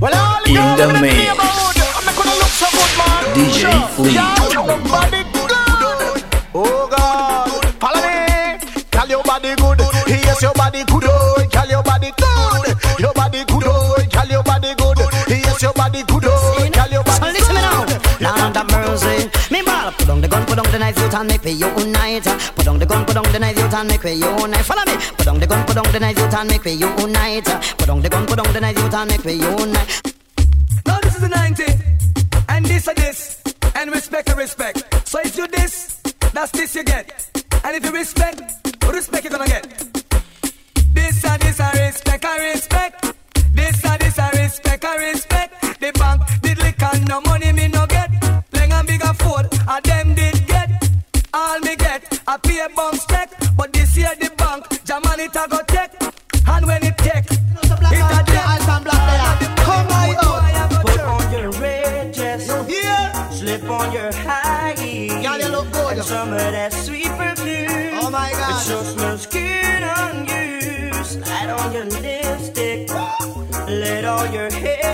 Well, all the In girls the in mix. I'm not gonna look so good, man. DJ Flea. Girl, your body good. Oh God, follow me. Girl, your body good. Yes, your body good. Oh, girl, your body good. Your body good. Oh, girl, your body good. Yes, your body good. Oh, girl, your So body listen me good. Lord have mercy. Me ball put on the gun, put on the knife, you and make we unite. Put on the gun, put on the knife, you and make we unite. Follow me. Put on the gun, put on the knife, you and make we unite. Put on the gun, put on the knife, you and make we unite. Now this is the 90, and this a this, and respect a respect. So if you this, that's this you get. And if you respect, respect you gonna get. This a this a respect a respect. This a this a respect a respect. The bank did lick and no money I pay a bounce check. But this year the bank, Germany it a go take. And when it take, it a take. Come on, Put on your red dress. Slip on your high heels. Girl, you look good. And some of that sweet perfume. Oh my God. It sure smells good on you. Slide on your lipstick. Let all your hair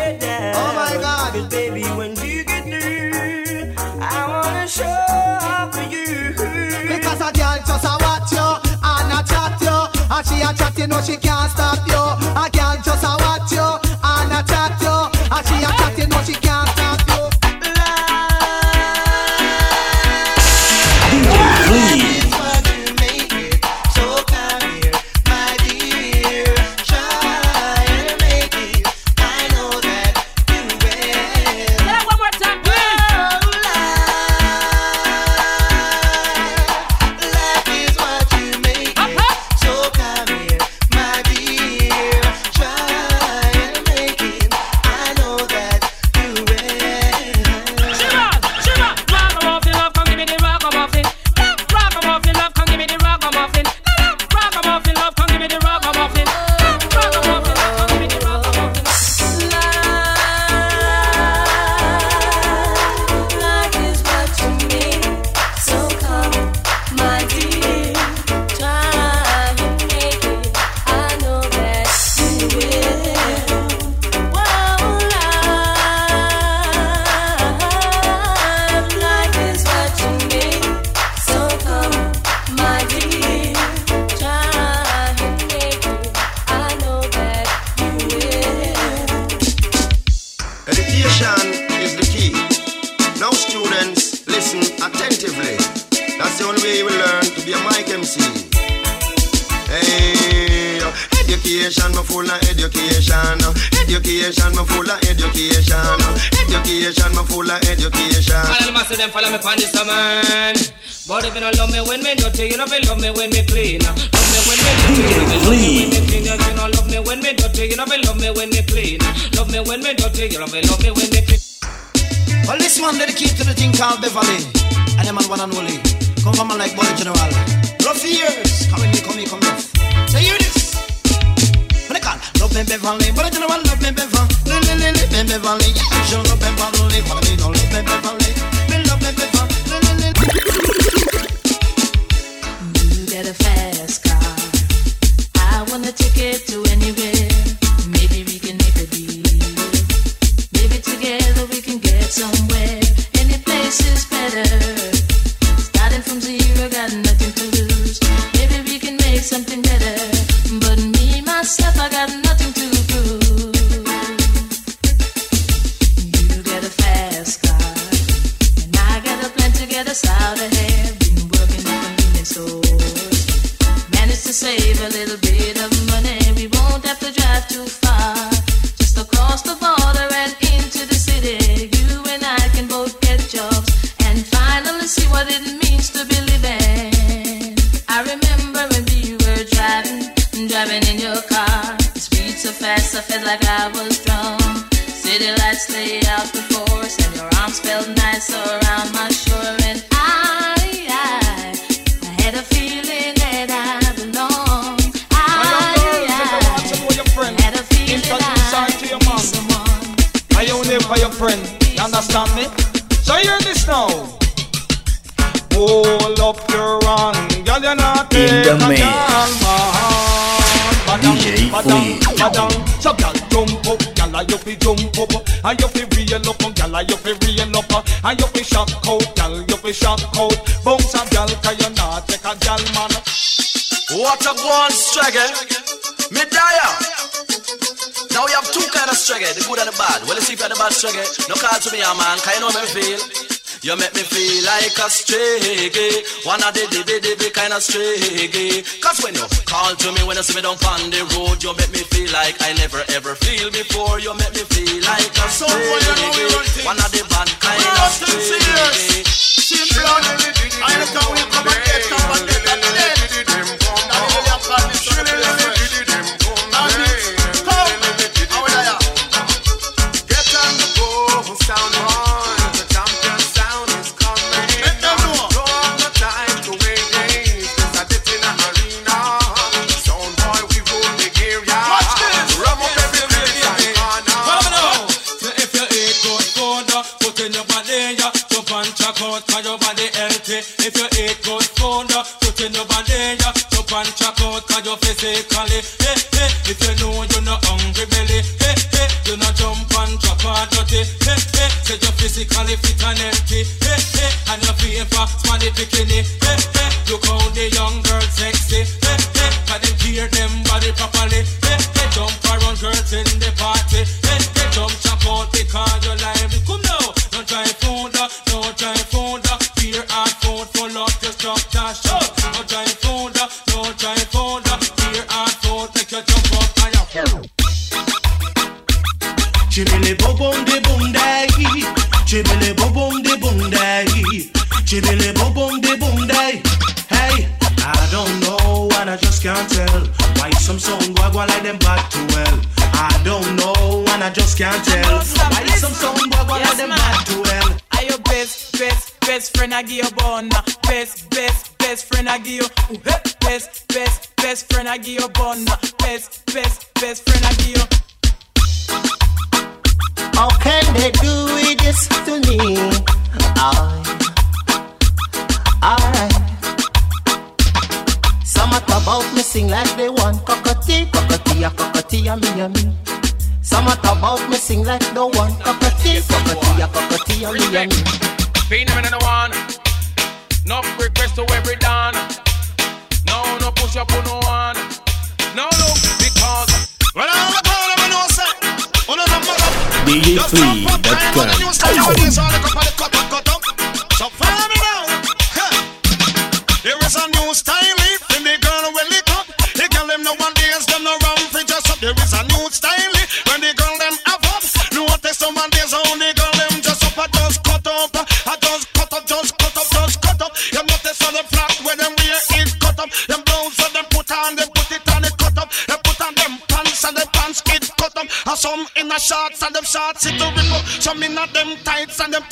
she a chat you know she can't stop you. A girl just a watch you of. All of them them follow me pon this man. But if you don't love me when me dirty, you don't love me when me clean. Love me when me dirty, you don't love me when me clean. You don't love me when me dirty, you don't love me when me clean. Love me when me dirty, you don't love me when me clean. Well, this one dedicated to the thing called Beverly. And them man one and only. Come from man like Boy General. Rough years. Come in, come here, come rough. So hear this. What they call? Love me Beverly. Boy General, love me Beverly. Somewhere. Any place is better. Friend? You understand me? So hear this now. Hold up your hand, girl, you're not In the take a mix. girl, man. But padang, DJ padang, Flea. So gal jump up, gal a you fi jump up, and you fi reel up, gal a you fi reel up, and you fi shock out, gal you fi shock out. Bounce a gal 'cause you're not take a gal man. What a go on struggle. Me dire. Struggle, the good and the bad. Well, you see if you're the bad struggle, no call to me, a man, can you know me feel? You make me feel like a stray gay. One of the dibby dibby kind of stray gay. Cause when you call to me, when you see me down on the road, you make me feel like I never ever feel before. You make me feel like a stray gay. One of the bad kind of stray gay. Simple, I know how we come and get, come and get, come and get. Now really have fun, out 'cause your body healthy. If you eat good food, uh, put in your body, yeah, jump and check out 'cause you physically. Hey, hey, if you know you're not hungry belly, hey, hey, you not jump and chop and dirty. Hey, hey, say you physically fit and healthy. Hey, hey, and your favor, smarty bikini. Hey, hey, look how the young girl sexy. Hey, hey, 'cause them gear them body properly. Hey, hey, jump around girls in the party. Hey, hey, jump chop out because you're lively. Come now, no try food, no try food. Fear and food full up your struck dash. No try food, no try food. Fear and food make you jump up and you. Chibili boom boom de boom day. Chibili boom boom de boom day. Chibili boom boom de boom day. Hey, I don't know and I just can't tell why some song go go like them back to well. I don't know and I just can't tell why some song best, friend I give you bun? Best, best, best friend I give you. Best, best, best friend I give you bun. Best, best, best friend I give you. How can they do this to me? I, I. Some talk about me sing like they want cockatee, cockatee, a cockatee, a me, a me. Some talk about me sing like no one cockatee, cockatee, a me, a me. Pain them in the one. No request to every dawn. No, no push up on no one. No, no, because. Well, I'm the problem, I know, set. One of them, mother. DJ3.com. them tights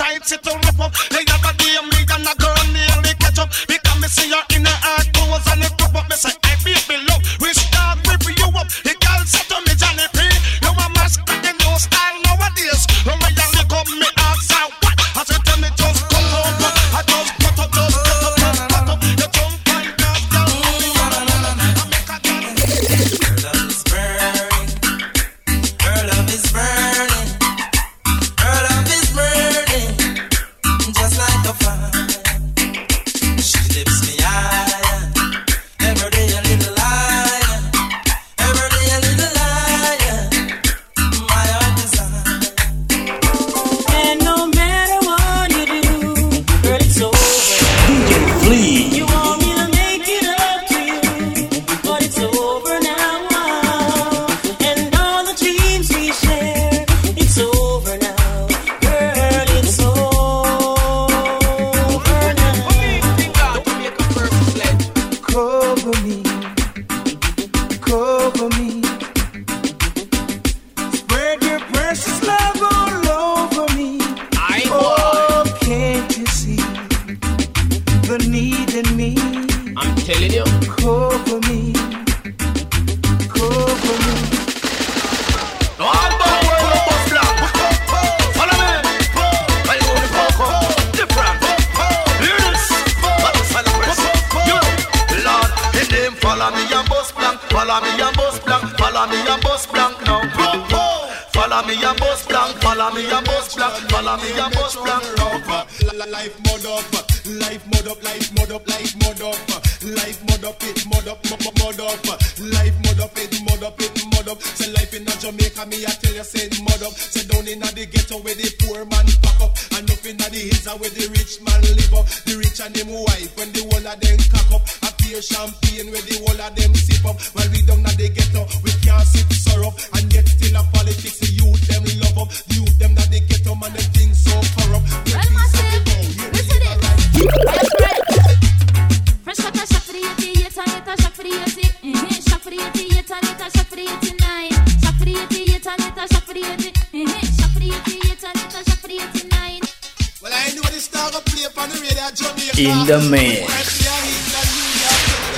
In the mix.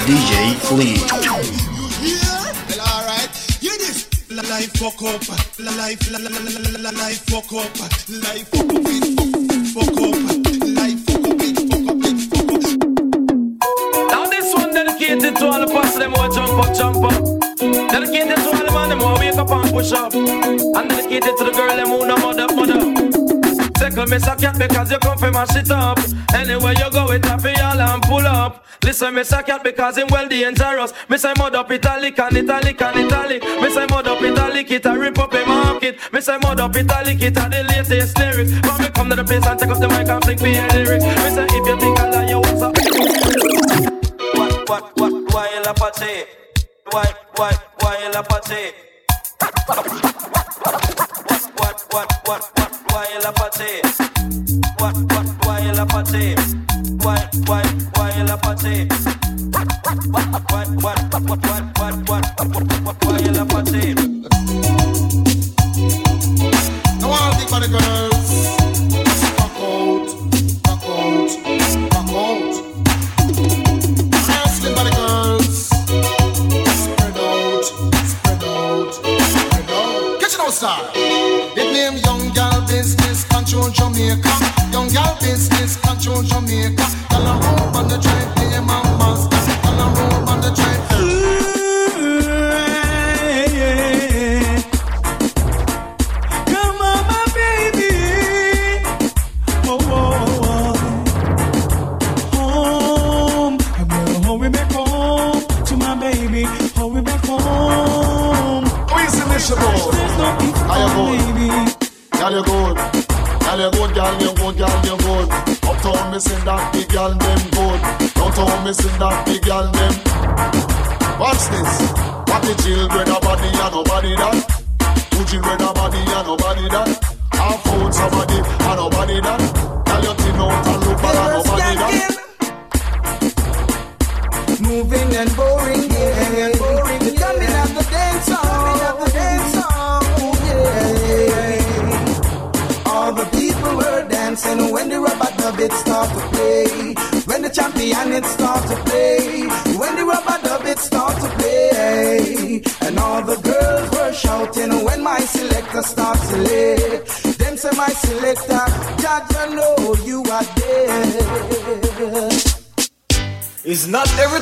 DJ Flea. Yeah, well, alright. Hear this. La life fuck up, la life, la la la la la la life fuck up, life fuck up, it fuck, fuck up, life fuck up, it fuck up, it fuck up. Now this one dedicated to all the parts them who jump up, jump up. Dedicated to all the man them who wake up and push up. And dedicated to the girl them who no mother, mother. Tickle me a cat because you come from my shit up. Anywhere you go, it happy all and pull up. Listen, me a cat because him well dangerous. Me say mud up italic and italic and italic. Me say mud up italic, it a rip up a market. Me say mud up italic, it a the latest lyrics. But me come to the place and take up the mic and flick me a lyric. Me say if you think I lie, you what's up? What, what, what, why you at? Why, why, why you at? What, what, what, what, what, why you laugh? What, what, laugh at it? Why, why, why you laugh? What, what, what, what, what, what, what, what, what, laugh at it? Now the girls, rock out, rock out, rock out. Asking the girls, spread out, spread out, spread out. Catch it out. It name Young Jamaica. Young Gal Business Control Jamaica.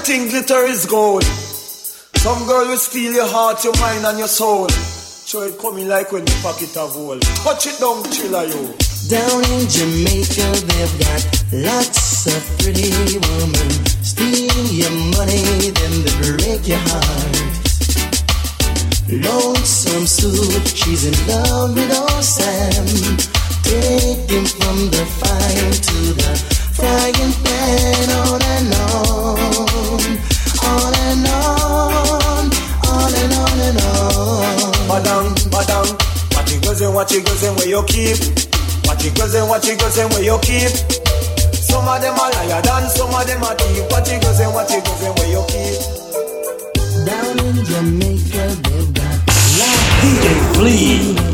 Everything glitter is gold. Some girl will steal your heart, your mind, and your soul. So it coming like when you pocket of gold. Touch it down, chiller you. Down in Jamaica, they've got lots of pretty women. Steal your money, then they break your heart. Lonesome Sue, she's in love with old Sam. Take him from the fire to the frying pan, on and on, what you goes and where you keep. What you goes and what you goes and where you keep. Some of them are liar than some of them are thief. What you goes and what you goes and where you keep. Down in Jamaica, they've got DJ Flea.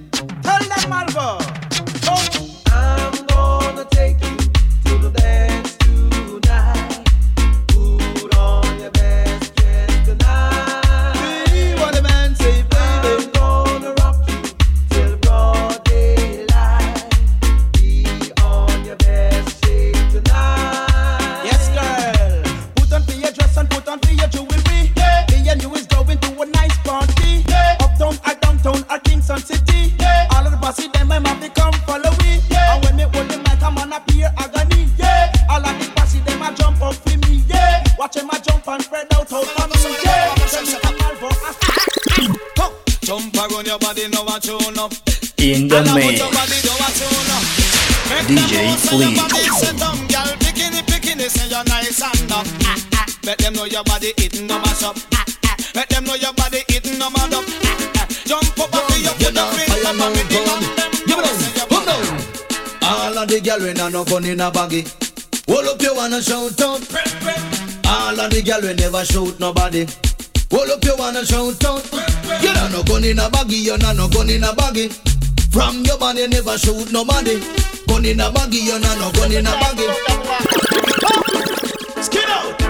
of the girl when I no gun in a baggy. Hold up your one and shout out. All of the girl we never shoot nobody. Hold up your one and shout out. You don't no gun in a baggy, you not no gun in a baggy. From your body never shoot nobody. Gun in a baggy, you not no gun in a baggy. Skin out.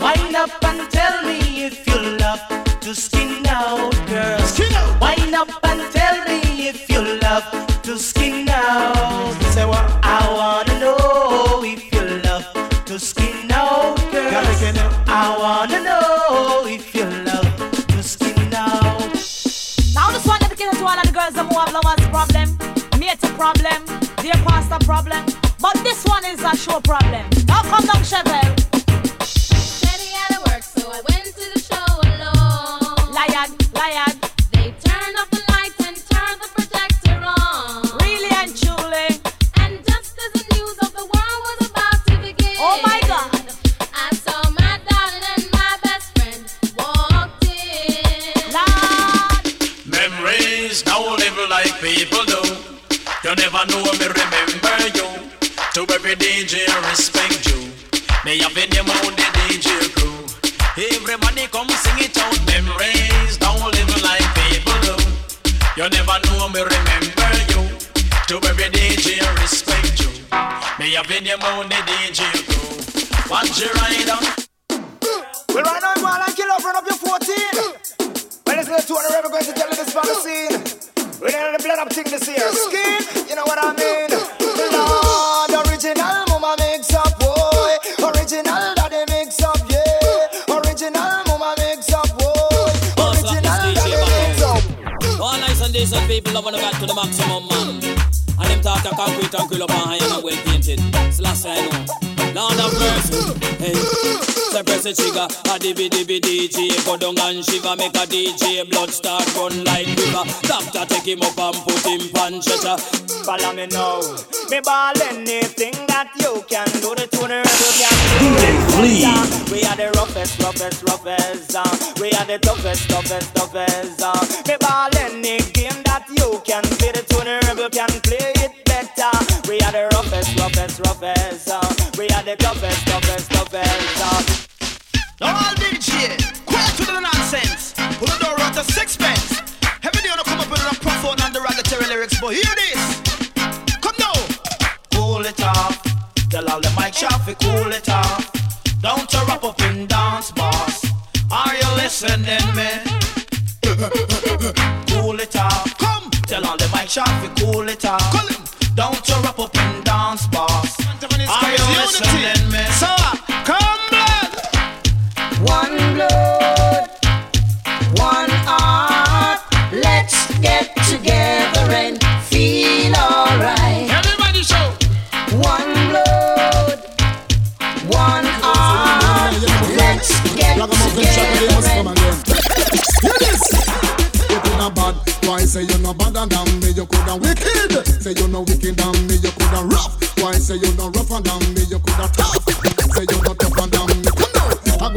Wind up and tell me if you love to skin out, have lovers problem, mate a problem, dear pastor problem. But this one is a show problem. Now come down, Chevelle. Had to work, so I went to the show alone. Lion, lion. People do. You never know me remember you. To every DJ I respect you. Me have in your mouth the DJ crew. Everybody come sing it out. Memories don't live like people do. You never know me remember you. To every DJ I respect you. Me have in your mouth the DJ crew. Watch your rider. Well, right now, man, and kill off, run up your 14. Well, listen to the rebel going to tell you this from We're in the blood up thing this year. Skin, you know what I mean? Lord, original mama mix up, boy. Original daddy mix up, yeah. Original mama mix up, boy. Original daddy mix up. All nice and decent people loving the back to the maximum, man. And them talk a concrete and grill up and high and well painted. It's last I know. Lord of mercy. Hey. So press the trigger, a dibby DJ Go down and shiver, make a DJ Blood start run like river Doctor take him up and put him on stretcher Follow me now. Me ball anything that you can do. The tuner you can do. Flea. We are the roughest, roughest, roughest. Uh. We are the toughest, toughest, toughest. Uh. Me ball any game that you can play. The tuner rebel can play it better. We are the roughest, roughest, roughest. Uh. We are the toughest, toughest, toughest. Uh. Now all DJ, quiet to the nonsense. Pull the door out to sixpence. Every day you come up with a profound and derogatory lyrics, but hear this. Come now. Cool it off. Tell all the mic shop to cool it off. Don't you wrap up in dance bars. Are you listening, man? cool it off. Come. Tell all the mic shop to cool it off. Don't you wrap up in dance bars. Are you listening, man? So, come say you no badder than me? You coulda wicked, say you no wicked than me. You coulda rough, why say you no rougher than me? You coulda tough, say you no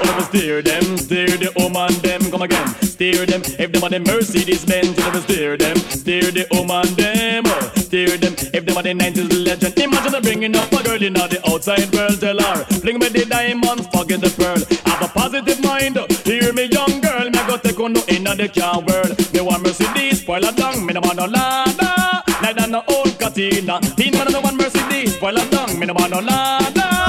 of all of us steer them, steer the woman them, come again. Steer them, if them are the Mercedes Benz, you never steer them. Steer the woman them, oh. steer them, if them are the 90s legend. Imagine them bringing up a girl in the outside world, tell her, fling me the diamonds, forget the pearl. Have a positive mind, hear me young girl, me go take on no in the car world. Me want Mercedes, a down, me no want no Lada. Neither no old Katina, teen man no want Mercedes, a down, me no want no Lada.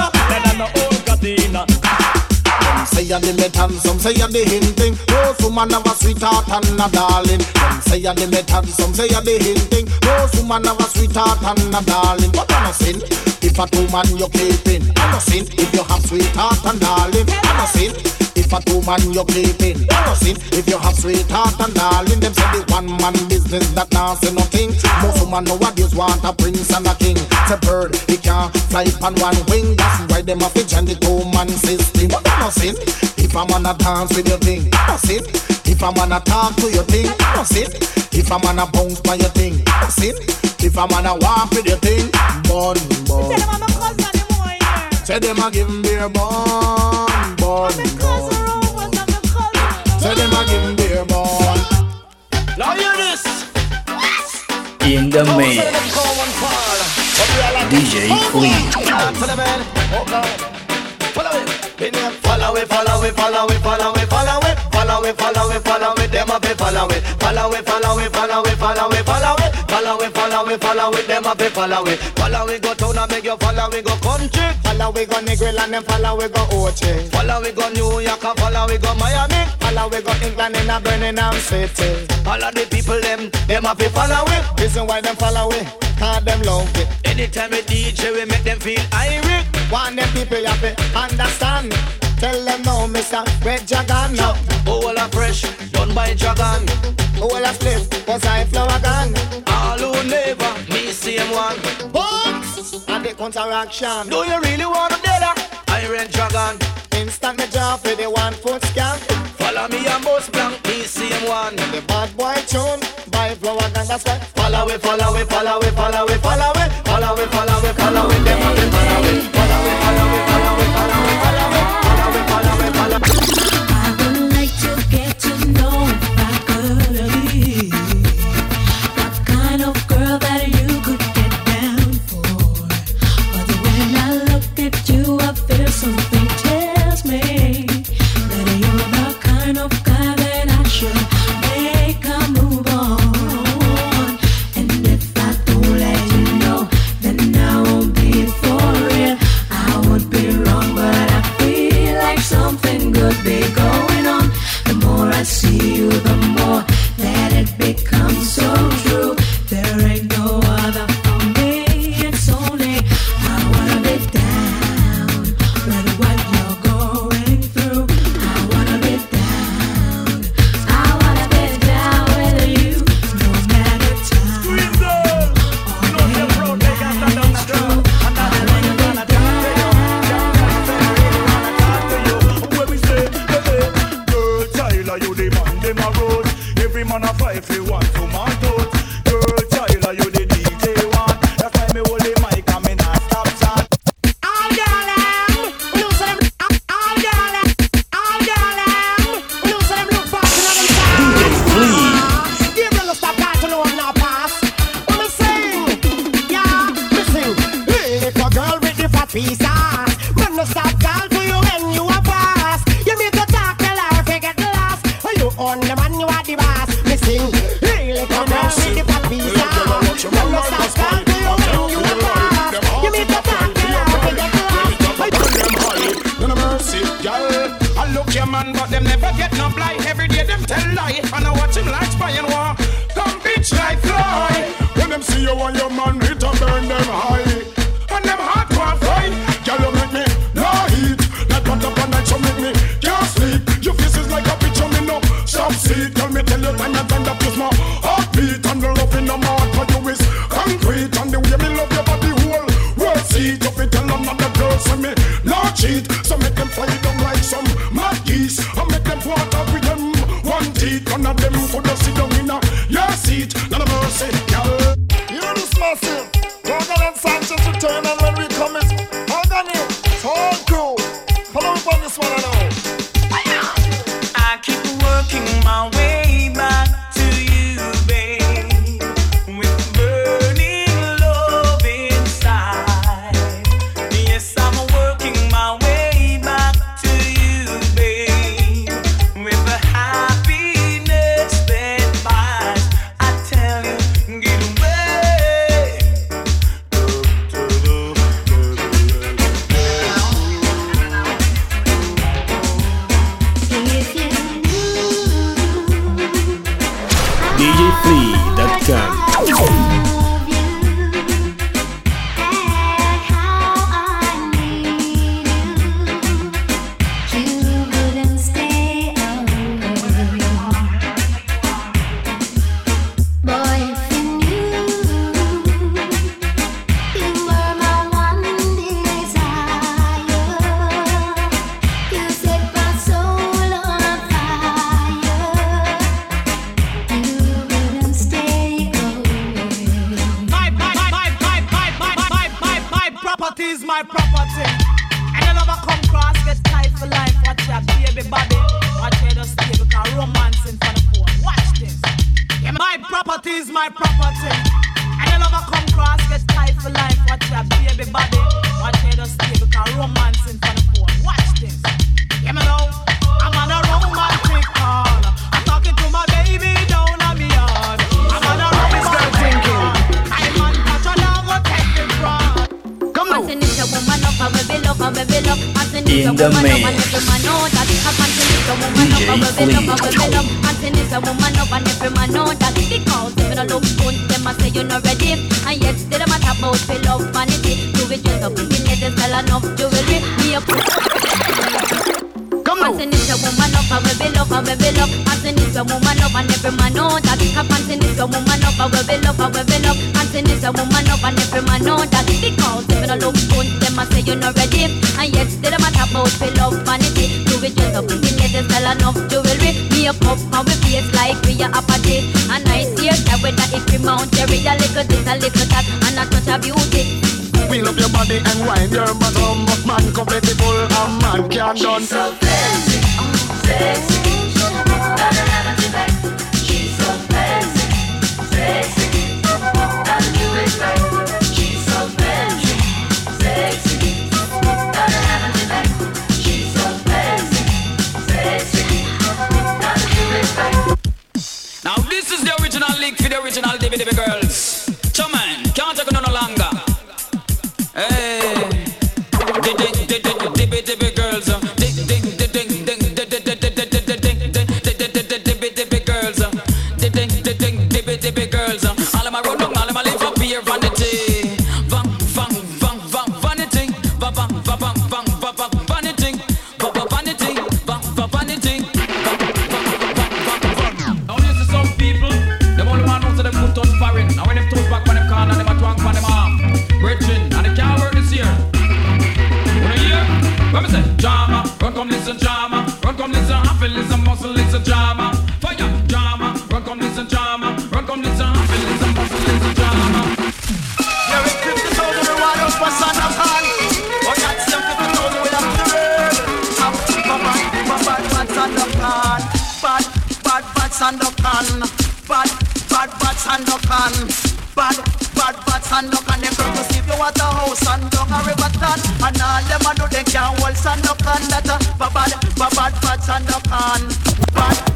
Say you're the method, some say you're the hinting. Those woman have a sweetheart and a darling. Some say you're the method, some say you're the hinting. Those woman have a sweetheart and a darling. But I'm not sin if a two man you're keeping. I'm not sin if you have sweetheart and darling. I'm not sin if a two man you're keeping. I'm not sin if you have sweetheart and darling. Them say the one man business that now say nothing. Most woman nowadays want a prince and a king. It's a bird, he can't fly on one wing. That's why them have to join the two man system. But I'm not sin if I'm gonna dance with your thing. I'm not sin if I'm gonna talk to your thing. I'm not sin if I'm gonna bounce by your thing. I'm not sin if I'm gonna walk with your thing. Bun, bun. Say them a give me beer bun, bun, bun. Say them a give me beer bun. Now hear this. In the mix. DJ Flea. Follow it, follow it, follow it, follow it, follow it, follow it, follow it, follow it, them be follow it, follow it, follow it, follow it, follow it, follow it, follow it, follow it, follow it, them be follow it, follow it, go town and make you follow it, go country, Follow we go Negril and them follow we go Ochi. follow it, go New York and follow it, go Miami, Follow we go England in a Birmingham City. all of the people them, them be follow it, Reason why them follow cause them love it. anytime we DJ we make them feel irate, Want them people have to understand. Tell them no, Mr. Red Dragon. No. all a fresh, done by Dragon, All a split, cause I Flourgon. all who never, me same one, But, and the counteraction. do you really wanna do that? Iron Dragon, Instant me job for the one foot scan. follow me and boss blank, me same one. The bad boy tune, by Flourgon, that's why. Follow it, follow it, follow it, follow it, follow it, follow it, follow it, follow it, them a be follow it, follow it, follow it, follow it, follow it, follow it, you and your man need to burn them high. And them hot can't fly. Girl, you make me no heat. that hot up all night, you make me can't sleep. Your face is like a picture, me no stop see. Tell me, tell you time and time that is my heartbeat. And the love in the heart for you is concrete. And the way me love your body, whole world see. Just be tell another the girls me no cheat. So make them fly down like some mad geese. I make them water with them one teeth. None of them could just sit down in a your seat. None of mercy, girl. Man man can done She's so sexy sexy it She's so sexy sexy it Now this is the original lick for the original DVD girl. better. For bad, bad, bad, for and no con. Bad,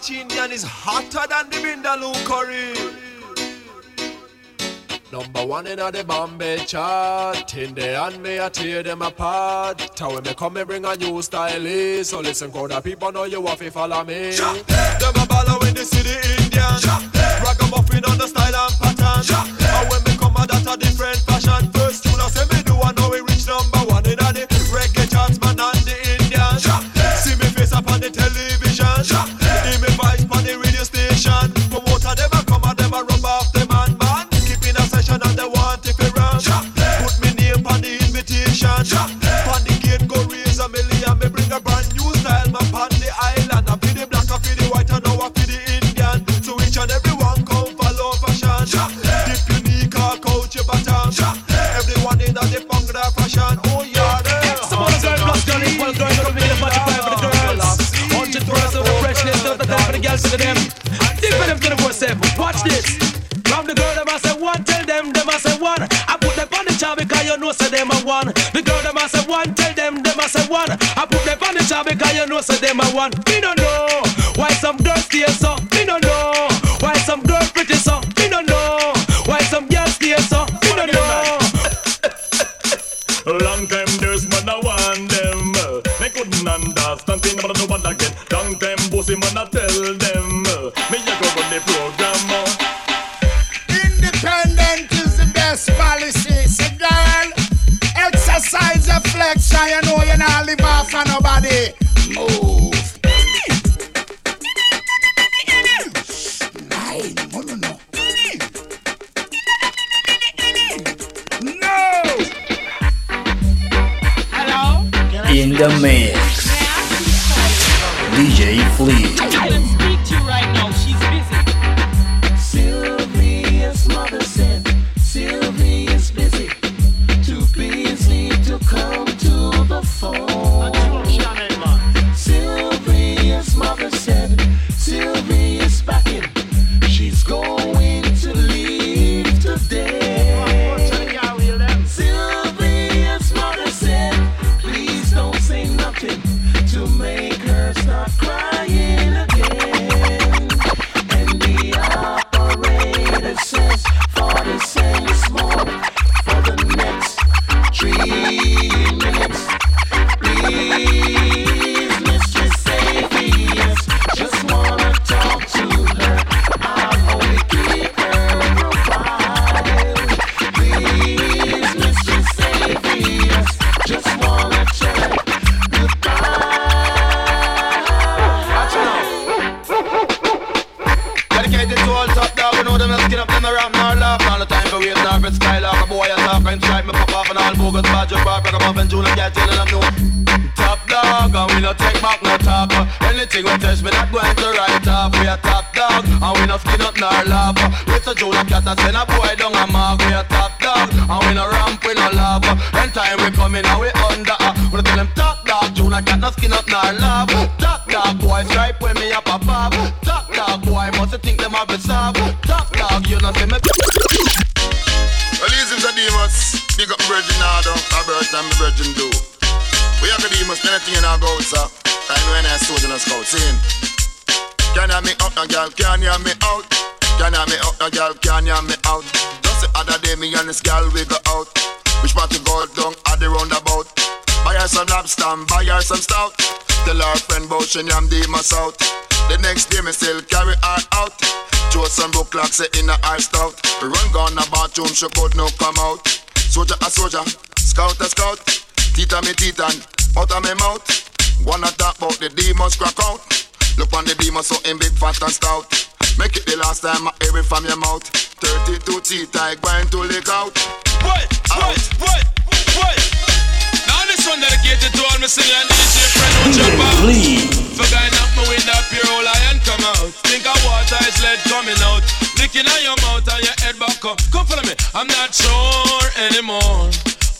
Scotch Indian is hotter than the Vindaloo curry. Number one in the Bombay chart. In the hand, me I tear them apart. How when me come, me bring a new style. So listen, cause the people know you have to follow me. Them a baller in the city Indian. Ragamuffin on the style and pattern. because you know so them a one. We don't know why some girls stay so. Some lobster, and buy her some stout. Tell her friend about she yam the out. The next day, me still carry her out. Joe some book clock say in a eye stout. Run gone a bathroom, she could no come out. Soldier a soldier, scout a scout. Tita me tita, out of me mouth. Wanna talk about the demons crack out. Look on the demons so in big fat and stout. Make it the last time I hear it from your mouth. 32 teeth, I grind to lick out. What? wait, What? What? One dedicated to all my DJ who jump out. Knock my eye come out. Think of water is lead coming out. Licking on your mouth and your head back up. Come follow me. I'm not sure anymore.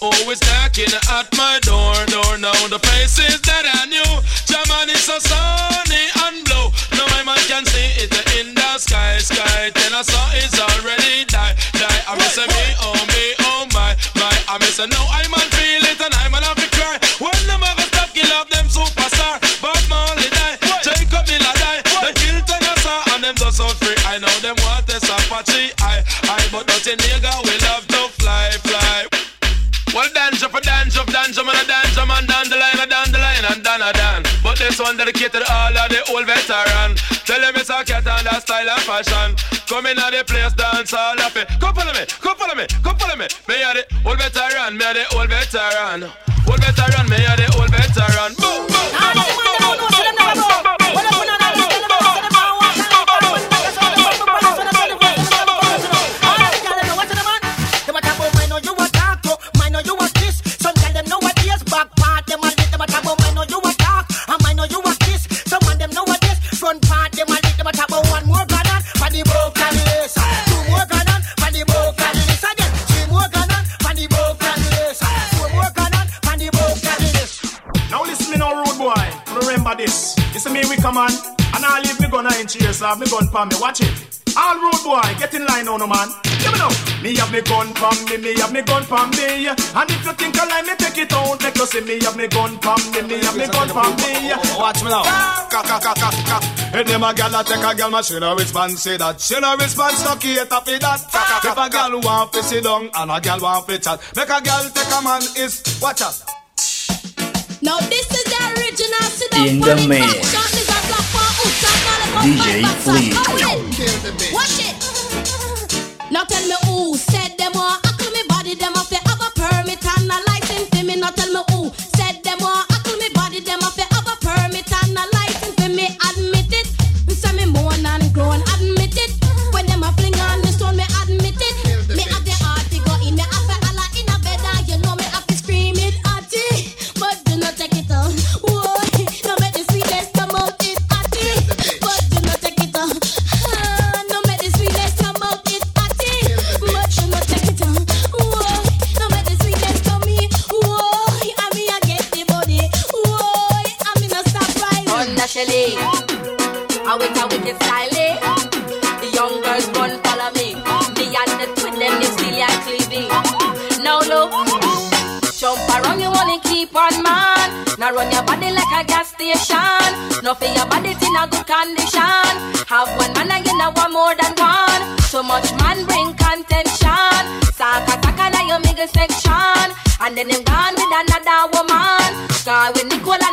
Always knocking at my door, door now. The places that I knew, German is so sunny and blue. Now my man can see it in the sky, sky. Then I saw it's already die, die. I miss me, oh me, oh my, my. I miss no, I man them want this Apache, I, I, but nothing nigga we love to fly, fly. Well, dance up, dance up, dance up, and a dance down the line, down the line, and down a down. But this one dedicated all of the old veteran. Tell them it's a cat and that style and fashion. Come in at the place, dance all of it. Come follow me, come follow me, come follow me. Me are the old veteran, me are the old veteran. Old veteran, me are the old veteran. Gun for me. Watch it. All rude boy, get in line now, no man. Give me now. Me have me gun from me, me have me gun from me. And if you think I like me, take it out. Make you see me have me gun from me, me have me gun from me. Watch me now. Ka ka ka ka ka. Hey, them a gal a take a gal, but she no respond. Say that she no respond. Stuck here to fi that. If a gal want fi sit down and a gal want fi chat, make a gal take a man is watch out. Now this is the original In the Panic mix. DJ bum, bum, Fleet. Watch it. Now tell me who said them want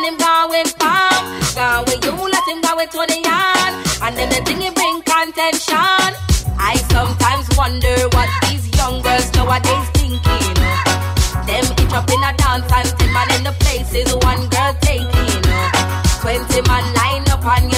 him gone with Pam. Gone with you, let him go with Tony Yan. And then the thing he bring contention. I sometimes wonder what these young girls nowadays thinking. Them itch up in a dance and ten man in the places one girl taking. Twenty man line up and you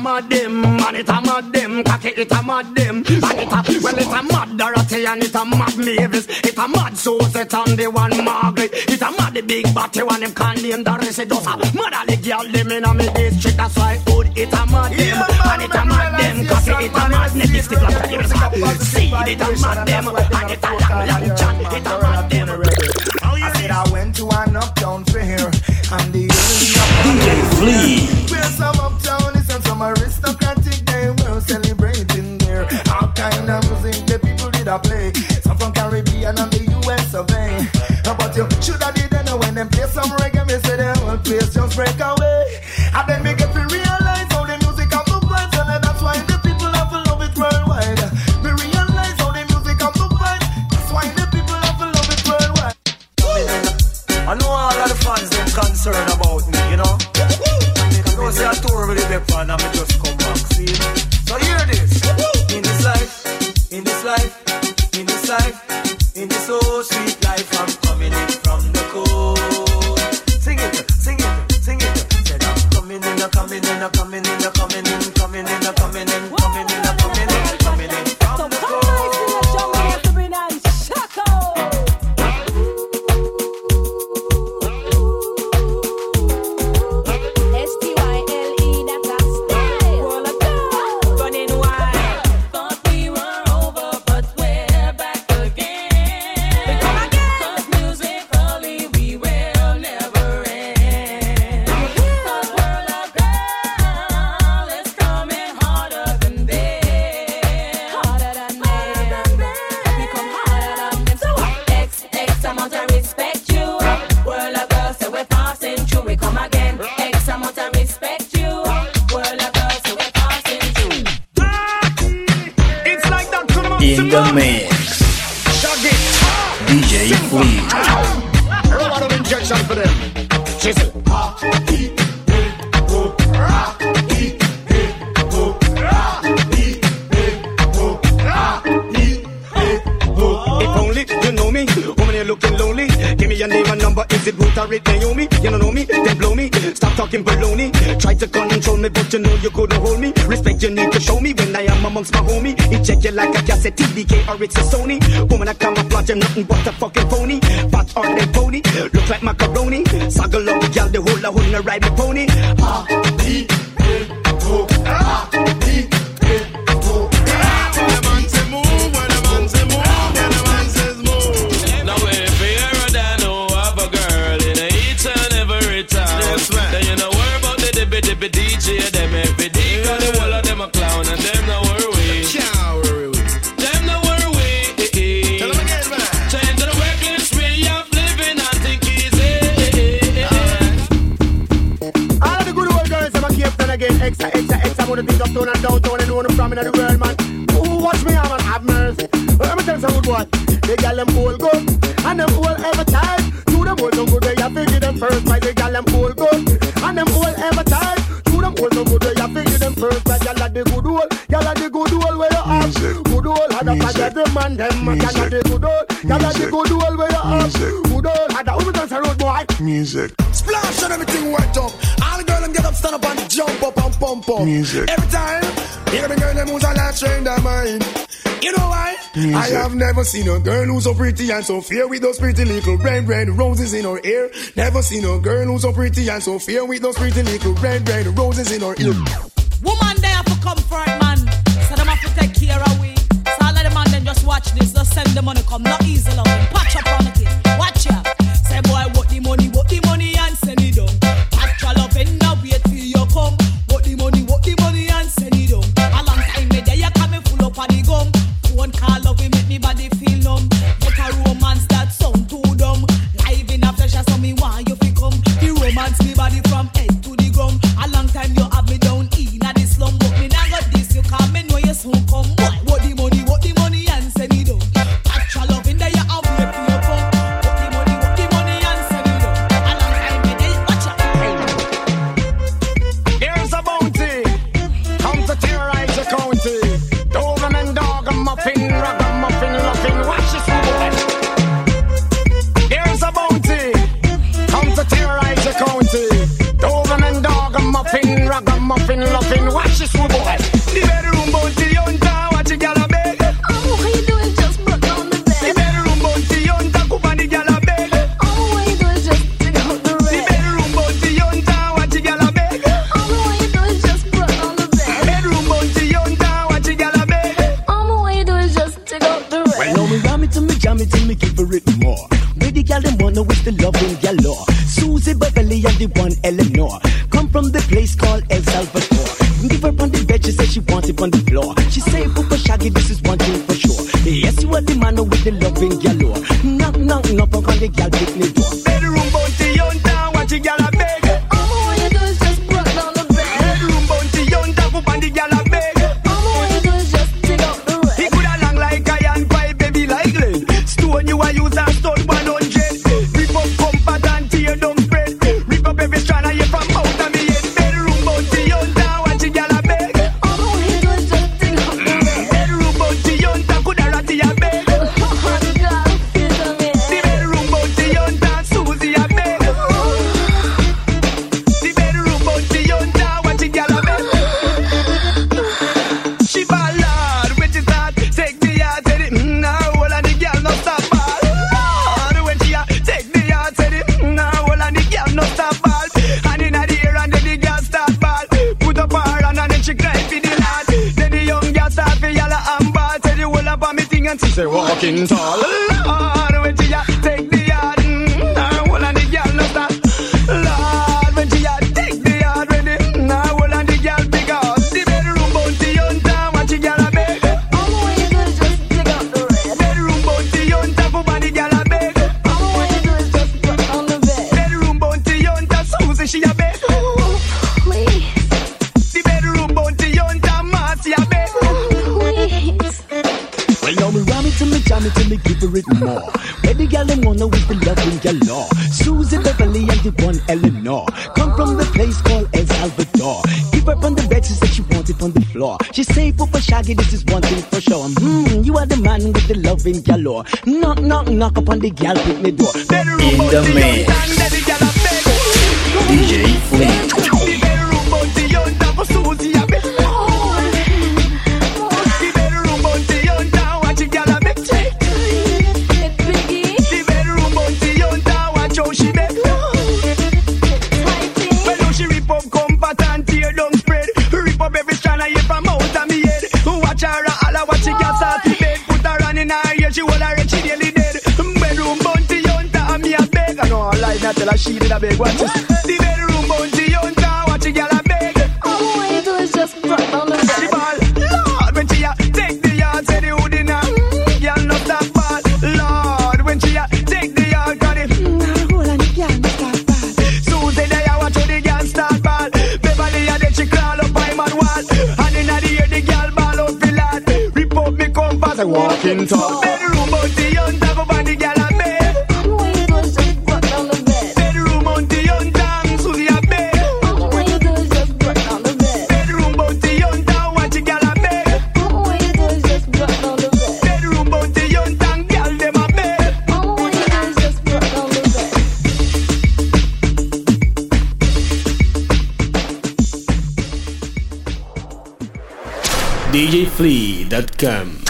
a mad them, and it a mad them, cocky it a mad them, and it a well it a mad Dorothy and it a mad Mavis, it a mad Suzette and the one Margaret, it a mad the big batty one them can't name the rest. It does a mad all the girl them inna me district. That's why hood it a mad dem, and it a mad dem, cocky it a mad Nicky stick like a seed it a mad them, and it a long long chat it a mad them. I said I went to an uptown fair, and the DJ Flea. Where's some uptown? some aristocratic day. We're celebrating there. All kind of music the people did a play. Some from Caribbean and the US of A. But you should have did know when them play some reggae. Me say the whole place just break away. And then me get to realize how the music and the vibes, and that's why the people have to love it worldwide. We realize how the music and the vibes, that's why the people have to love it worldwide. I know all of the fans them concerned already just come back, see? So hear this. In this life, in this life. or it's I have never seen a girl who's so pretty and so fair with those pretty little red, red roses in her hair. Never seen a girl who's so pretty and so fair with those pretty little red, red roses in her ear. knock upon the gal pick me door. In the mix. DJ Flint. a she did a The bedroom Watch the girl a beg. All I do is just drop down the bed Lord when she a take the yard the hood not that bad. Lord when she a take the yard Got it. Nah hold on not that bad. Watch the a she crawl up man wall. And inna the the ball the Rip up me I walk tall DJFlea.com.